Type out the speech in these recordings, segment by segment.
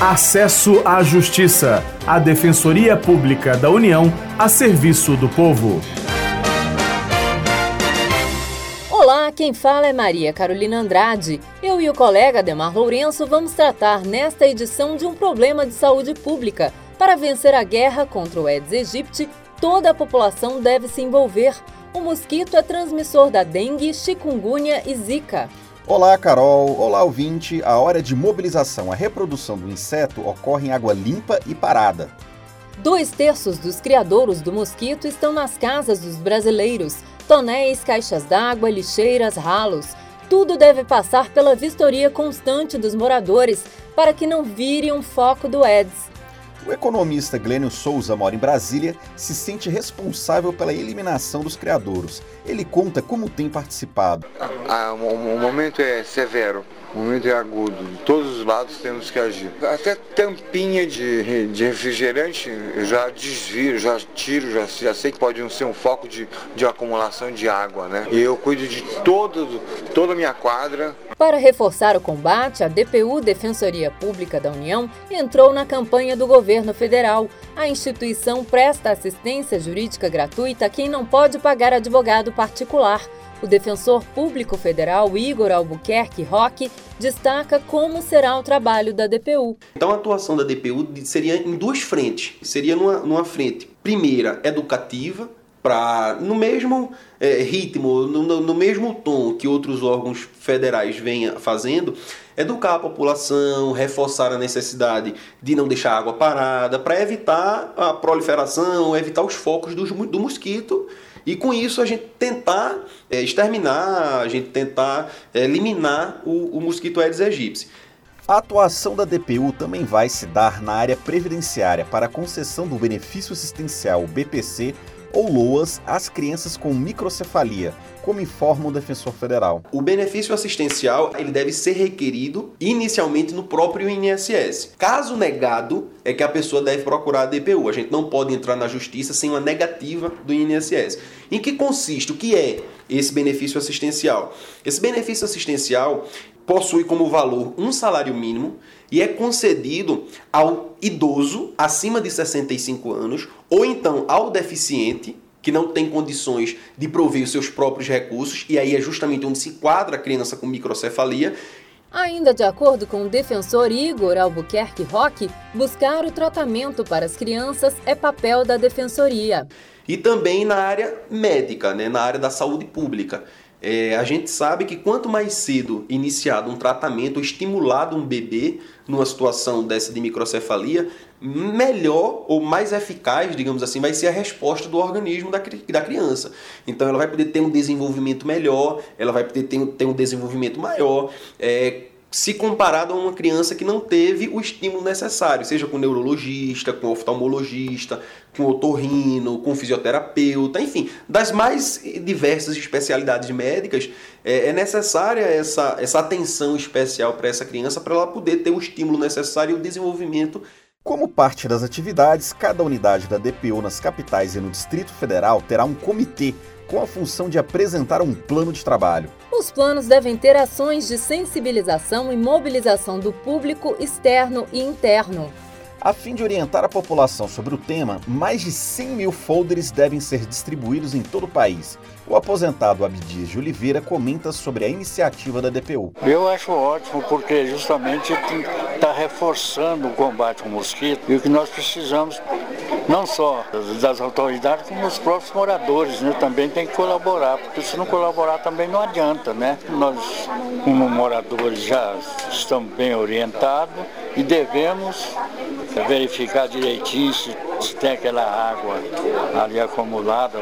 Acesso à Justiça, a Defensoria Pública da União a serviço do povo. Olá, quem fala é Maria Carolina Andrade. Eu e o colega Demar Lourenço vamos tratar nesta edição de um problema de saúde pública. Para vencer a guerra contra o Aedes aegypti, toda a população deve se envolver. O mosquito é transmissor da dengue, chikungunya e zika. Olá, Carol. Olá, ouvinte. A hora de mobilização, a reprodução do inseto ocorre em água limpa e parada. Dois terços dos criadouros do mosquito estão nas casas dos brasileiros. Tonéis, caixas d'água, lixeiras, ralos. Tudo deve passar pela vistoria constante dos moradores para que não vire um foco do Aedes. O economista Glênio Souza mora em Brasília, se sente responsável pela eliminação dos criadouros. Ele conta como tem participado. Ah, o momento é severo. O momento é agudo. De todos os lados temos que agir. Até tampinha de, de refrigerante eu já desvio, já tiro, já, já sei que pode ser um foco de, de acumulação de água, né? E eu cuido de todo, toda a minha quadra. Para reforçar o combate, a DPU, Defensoria Pública da União, entrou na campanha do governo federal. A instituição presta assistência jurídica gratuita a quem não pode pagar advogado particular. O defensor público federal Igor Albuquerque Roque destaca como será o trabalho da DPU. Então, a atuação da DPU seria em duas frentes. Seria numa, numa frente, primeira, educativa, para no mesmo é, ritmo, no, no, mesmo tom que outros órgãos federais vêm fazendo, educar a população, reforçar a necessidade de não deixar a água parada, para evitar a proliferação, evitar os focos do, do mosquito e com isso a gente tentar é, exterminar, a gente tentar é, eliminar o, o mosquito Aedes aegypti. A atuação da DPU também vai se dar na área previdenciária para a concessão do benefício assistencial BPC ou LOAS às crianças com microcefalia, como informa o defensor federal. O benefício assistencial ele deve ser requerido inicialmente no próprio INSS. Caso negado, é que a pessoa deve procurar a DPU. A gente não pode entrar na justiça sem uma negativa do INSS. Em que consiste? O que é esse benefício assistencial? Esse benefício assistencial possui como valor um salário mínimo e é concedido ao idoso acima de 65 anos ou então ao deficiente que não tem condições de prover os seus próprios recursos, e aí é justamente onde se enquadra a criança com microcefalia. Ainda de acordo com o defensor Igor Albuquerque Roque, buscar o tratamento para as crianças é papel da defensoria. E também na área médica, né, na área da saúde pública. É, a gente sabe que quanto mais cedo iniciado um tratamento, estimulado um bebê numa situação dessa de microcefalia, melhor ou mais eficaz, digamos assim, vai ser a resposta do organismo da, da criança. Então ela vai poder ter um desenvolvimento melhor, ela vai poder ter, ter um desenvolvimento maior. É, se comparado a uma criança que não teve o estímulo necessário, seja com neurologista, com oftalmologista, com otorrino, com fisioterapeuta, enfim, das mais diversas especialidades médicas, é, é necessária essa, essa atenção especial para essa criança para ela poder ter o estímulo necessário e o desenvolvimento como parte das atividades, cada unidade da DPU nas capitais e no Distrito Federal terá um comitê com a função de apresentar um plano de trabalho. Os planos devem ter ações de sensibilização e mobilização do público externo e interno. A fim de orientar a população sobre o tema, mais de 100 mil folders devem ser distribuídos em todo o país. O aposentado Abdias de Oliveira comenta sobre a iniciativa da DPU. Eu acho ótimo porque justamente está reforçando o combate ao mosquito e o que nós precisamos não só das autoridades, como os próprios moradores, né? Também tem que colaborar, porque se não colaborar também não adianta, né? Nós, como moradores, já estamos bem orientados e devemos verificar direitinho se, se tem aquela água ali acumulada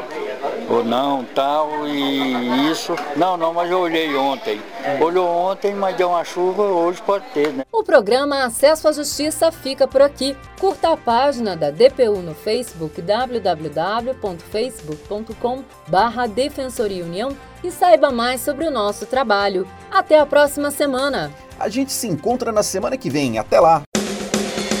ou não, tal, e isso. Não, não, mas eu olhei ontem. Olhou ontem, mas deu uma chuva, hoje pode ter, né? O programa Acesso à Justiça fica por aqui. Curta a página da DPU no Facebook www.facebook.com barra Defensoria União e saiba mais sobre o nosso trabalho. Até a próxima semana! A gente se encontra na semana que vem. Até lá!